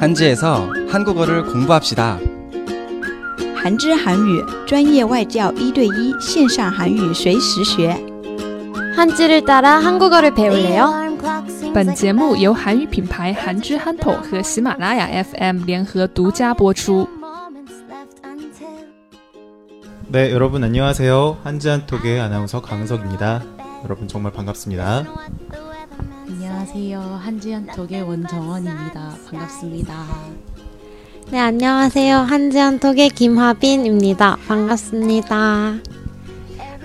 한지에서 한국어를 공부합시다. 韩知韩语专业外教一对一线上韩语随时学。 한지를 따라 한국어를 배울래요? 本节目由韩语品牌韩之憨头和喜马拉雅 FM 联合独家播出。 네, 여러분 안녕하세요. 한지한톡의 아나운서 강석입니다. 여러분 정말 반갑습니다. 안녕하세요. 한지한톡의 원정원입니다. 반갑습니다. 네, 안녕하세요. 한지한톡의 김하빈입니다. 반갑습니다.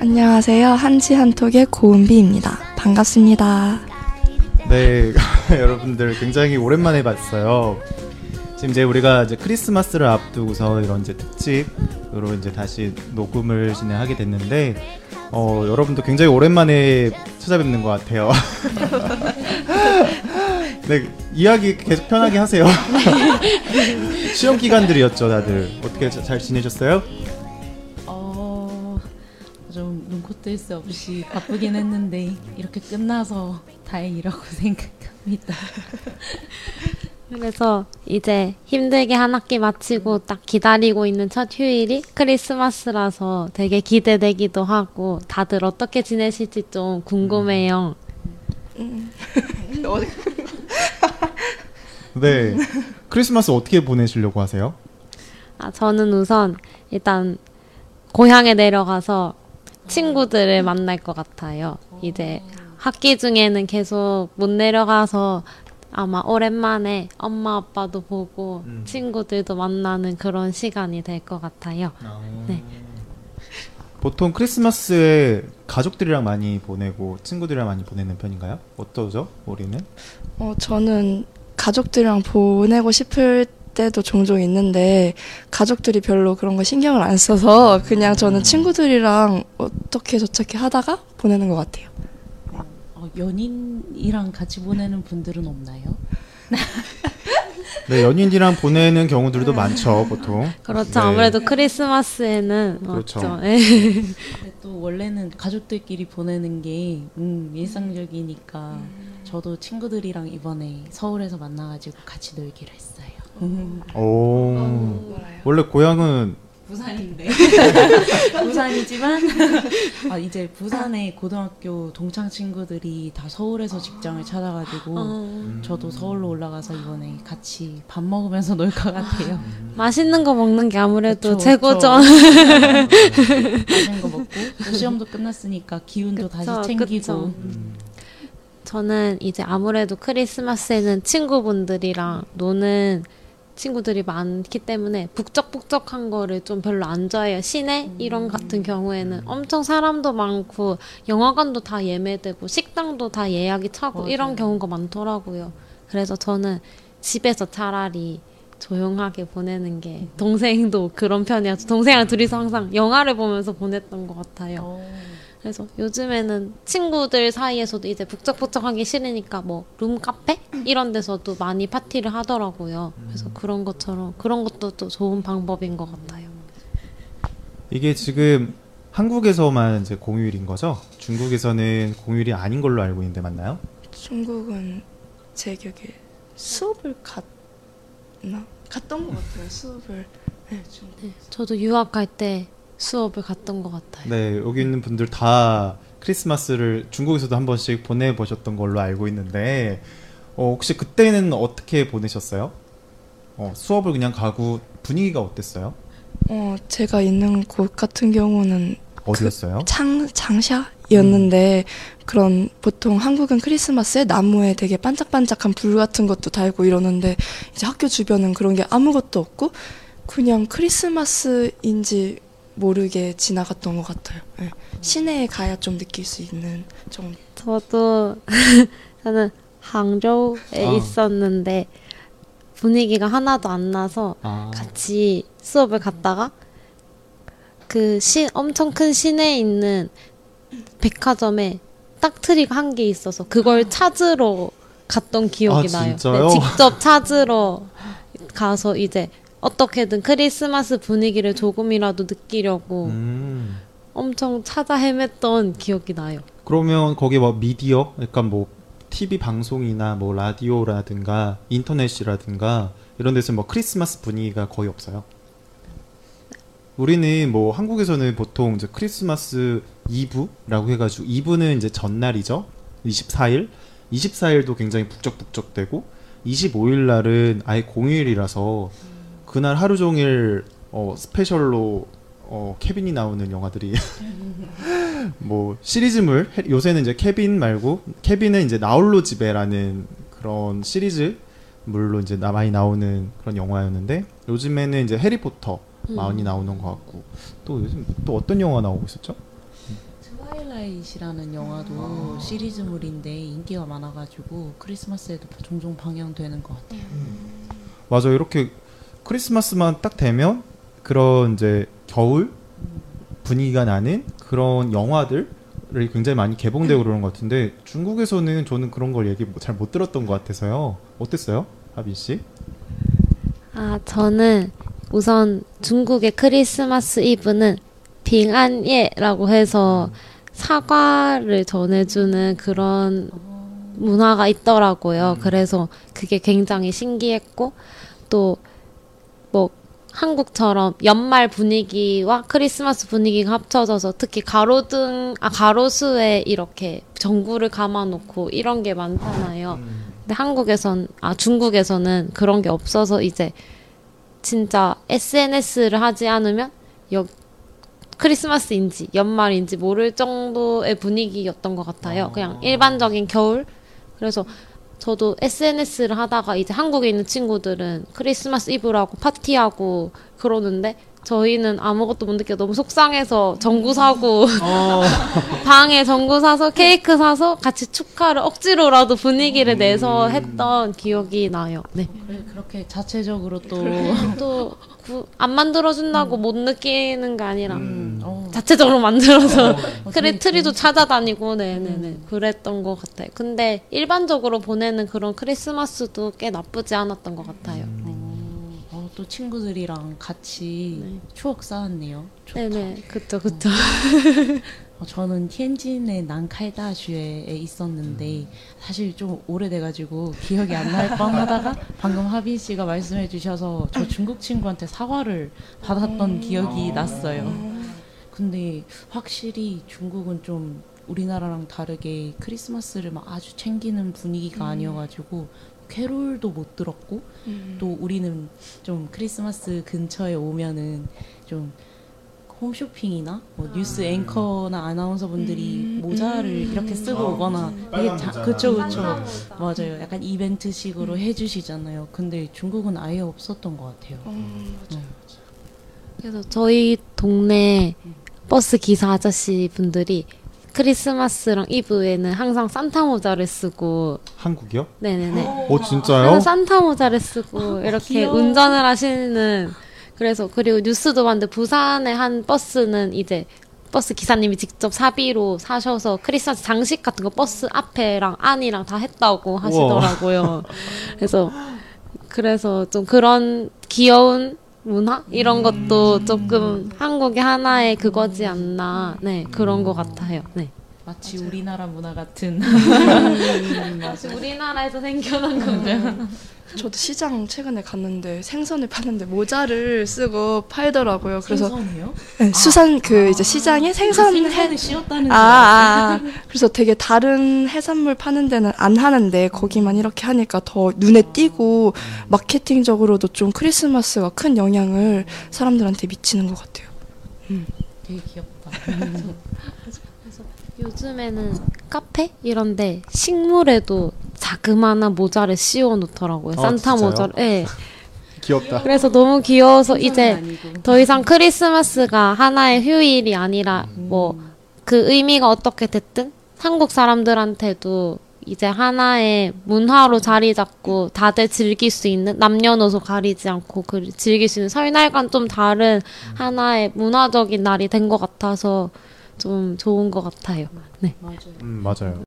안녕하세요. 한지 한톡의 고은비입니다. 반갑습니다. 네, 여러분들 굉장히 오랜만에 봤어요. 지금 이제 우리가 이제 크리스마스를 앞두고서 이런 이제 특집으로 이제 다시 녹음을 진행하게 됐는데, 어, 여러분도 굉장히 오랜만에 찾아뵙는 것 같아요. 네, 이야기 계속 편하게 하세요. 시험 기간들이었죠, 다들. 어떻게 자- 잘 지내셨어요? 어, 좀 눈코 뜰 새 없이 바쁘긴 했는데 이렇게 끝나서 다행이라고 생각합니다. 그래서 이제 힘들게 한 학기 마치고 딱 기다리고 있는 첫 휴일이 크리스마스라서 되게 기대되기도 하고 다들 어떻게 지내실지 좀 궁금해요. 네. 크리스마스 어떻게 보내시려고 하세요? 아, 저는 우선 일단 고향에 내려가서 친구들을 만날 것 같아요. 이제 학기 중에는 계속 못 내려가서 아마 오랜만에 엄마 아빠도 보고 음. 친구들도 만나는 그런 시간이 될 것 같아요. 네. 보통 크리스마스에 가족들이랑 많이 보내고 친구들이랑 많이 보내는 편인가요? 어떠죠? 우리는? 어, 저는 가족들이랑 보내고 싶을 때도 종종 있는데 가족들이 별로 그런 거 신경을 안 써서 그냥 저는 친구들이랑 어떻게 저렇게 하다가 보내는 것 같아요. 어, 연인이랑 같이 보내는 분들은 없나요? 네, 연인이랑 보내는 경우들도 많죠, 보통. 그렇죠. 네. 아무래도 크리스마스에는 그렇죠. 없죠. 예. 근데 또 원래는 가족들끼리 보내는 게 음, 일상적이니까 저도 친구들이랑 이번에 서울에서 만나가지고 같이 놀기로 했어요. 음, 오. 원래 고향은 부산인데 부산이지만 아, 이제 부산의 고등학교 동창 친구들이 다 서울에서 직장을 찾아가지고 어, 저도 서울로 올라가서 이번에 같이 밥 먹으면서 놀 것 같아요. 맛있는 거 먹는 게 아무래도 그쵸, 최고죠. 맛있는 거 먹고 또 시험도 끝났으니까 기운도 그쵸, 다시 챙기고 그쵸. 저는 이제 아무래도 크리스마스에는 친구분들이랑 노는 친구들이 많기 때문에 북적북적한 거를 좀 별로 안 좋아해요. 시내 이런 같은 경우에는 엄청 사람도 많고 영화관도 다 예매되고 식당도 다 예약이 차고 맞아요. 이런 경우가 많더라고요. 그래서 저는 집에서 차라리 조용하게 보내는 게 동생도 그런 편이어서 동생이랑 둘이서 항상 영화를 보면서 보냈던 것 같아요. 어, 그래서 요즘에는 친구들 사이에서도 이제 북적북적하기 싫으니까 뭐 룸카페 이런 데서도 많이 파티를 하더라고요. 그래서 그런 것처럼 그런 것도 또 좋은 방법인 것 같아요. 이게 지금 한국에서만 이제 공휴일인 거죠? 중국에서는 공휴일이 아닌 걸로 알고 있는데 맞나요? 중국은 제 기억에 수업을 갔나? 갔던 것 같아요. 수업을. 네. 네, 저도 유학할 때 수업을 갔던 것 같아요. 네, 여기 있는 분들 다 크리스마스를 중국에서도 한 번씩 보내보셨던 걸로 알고 있는데, 어, 혹시 그때는 어떻게 보내셨어요? 어, 수업을 그냥 가고 분위기가 어땠어요? 어, 제가 있는 곳 같은 경우는 어디였어요? 창 장샤였는데 그런 보통 한국은 크리스마스에 나무에 되게 반짝반짝한 불 같은 것도 달고 이러는데 이제 학교 주변은 그런 게 아무것도 없고 그냥 크리스마스인지 모르게 지나갔던 것 같아요. 네. 시내에 가야 좀 느낄 수 있는 정도. 저도 저는 항저우에 아. 있었는데 분위기가 하나도 안 나서 아, 같이 수업을 갔다가 그 시, 엄청 큰 시내에 있는 백화점에 딱트리가 한 개 있어서 그걸 찾으러 갔던 기억이 아, 나요. 진짜요? 직접 찾으러 가서 이제 어떻게든 크리스마스 분위기를 조금이라도 느끼려고 음. 엄청 찾아 헤맸던 기억이 나요. 그러면 거기 뭐 미디어, 약간 뭐 TV 방송이나 뭐 라디오라든가 인터넷이라든가 이런 데서 뭐 크리스마스 분위기가 거의 없어요. 우리는 뭐 한국에서는 보통 이제 크리스마스 이브라고 해가지고 이브는 이제 전날이죠. 24일. 24일도 굉장히 북적북적되고 25일 날은 아예 공휴일이라서 그날 하루 종일 어, 스페셜로 어, 케빈이 나오는 영화들이 뭐 시리즈물 해- 요새는 이제 케빈 말고 케빈은 이제 나홀로 집에라는 그런 시리즈물로 이제 나- 많이 나오는 그런 영화였는데 요즘에는 이제 해리포터 많이 나오는 것 같고 또 요즘 또 어떤 영화 나오고 있었죠? Twilight라는 영화도 시리즈물인데 인기가 많아가지고 크리스마스에도 종종 방영되는 것 같아요. 맞아 이렇게 크리스마스만 딱 되면 그런 이제 겨울 분위기가 나는 그런 영화들이 굉장히 많이 개봉되고 그러는 것 같은데 중국에서는 저는 그런 걸 얘기 잘 못 들었던 것 같아서요. 어땠어요, 하빈 씨? 아, 저는 우선 중국의 크리스마스 이브는 빙안예라고 해서 사과를 전해주는 그런 문화가 있더라고요. 그래서 그게 굉장히 신기했고 또 뭐 한국처럼 연말 분위기와 크리스마스 분위기가 합쳐져서 특히 가로등 아 가로수에 이렇게 전구를 감아놓고 이런 게 많잖아요. 근데 한국에선 아 중국에서는 그런 게 없어서 이제 진짜 SNS를 하지 않으면 여, 크리스마스인지 연말인지 모를 정도의 분위기였던 것 같아요. 그냥 일반적인 겨울. 그래서 저도 SNS를 하다가 이제 한국에 있는 친구들은 크리스마스 이브라고 파티하고 그러는데 저희는 아무것도 못 느껴 너무 속상해서 전구 사고 방에 전구 사서 케이크 사서 같이 축하를 억지로라도 분위기를 내서 했던 기억이 나요. 네. 그래, 그렇게 자체적으로 또 또안 만들어준다고 못 느끼는 게 아니라 음. 어, 자체적으로 만들어서 어, 그래 되게 트리도 찾아다니고 네네네 그랬던 것 같아요. 근데 일반적으로 보내는 그런 크리스마스도 꽤 나쁘지 않았던 것 같아요. 어, 어, 또 친구들이랑 같이 네. 추억 쌓았네요. 좋다. 네네 그쵸 그쵸. 어, 저는 텐진의 난칼다슈에 있었는데 사실 좀 오래돼가지고 기억이 안 날 뻔하다가 방금 하빈 씨가 말씀해주셔서 저 중국 친구한테 사과를 받았던 기억이 났어요. 근데 확실히 중국은 좀 우리나라랑 다르게 크리스마스를 막 아주 챙기는 분위기가 아니어가지고 캐롤도 못 들었고 또 우리는 좀 크리스마스 근처에 오면은 좀 홈쇼핑이나 뭐 뉴스 앵커나 아나운서 분들이 모자를 이렇게 쓰고 오거나 되게 자, 그쵸 그쵸. 맞아요. 약간 이벤트식으로 해주시잖아요. 근데 중국은 아예 없었던 것 같아요. 네. 그래서 저희 동네 버스 기사 아저씨 분들이 크리스마스랑 이브에는 항상 산타 모자를 쓰고 한국이요? 네네네 어 진짜요? 항상 산타 모자를 쓰고 이렇게 귀여워. 운전을 하시는 그래서 그리고 뉴스도 봤는데 부산의 한 버스는 이제 버스 기사님이 직접 사비로 사셔서 크리스마스 장식 같은 거 버스 앞에랑 안이랑 다 했다고 하시더라고요. 그래서 그래서 좀 그런 귀여운 문화 이런 것도 조금 한국의 하나의 그거지 않나 네 그런 것 같아요. 네. 마치 우리나라 문화 같은. 우리나라에서 생겨난 거죠. 저도 시장 최근에 갔는데 생선을 파는데 모자를 쓰고 팔더라고요. 그래서 생선이요? 네, 수산 그 이제 시장에 생선 해 생선을 씌웠다는 아, 아, 아. 그래서 되게 다른 해산물 파는 데는 안 하는데 거기만 이렇게 하니까 더 눈에 띄고 마케팅적으로도 좀 크리스마스가 큰 영향을 사람들한테 미치는 것 같아요. 되게 귀엽다 요즘에는 카페 이런데 식물에도 자그마한 모자를 씌워 놓더라고요. 아, 산타 진짜요? 모자를. 예. 귀엽다. 그래서 너무 귀여워서 이제 아니고. 더 이상 크리스마스가 하나의 휴일이 아니라 뭐그 의미가 어떻게 됐든 한국 사람들한테도 이제 하나의 문화로 자리 잡고 다들 즐길 수 있는 남녀노소 가리지 않고 그 즐길 수 있는 설날과는 좀 다른 하나의 문화적인 날이 된 것 같아서 좀 좋은 것 같아요. 네. 맞아요 음 맞아요.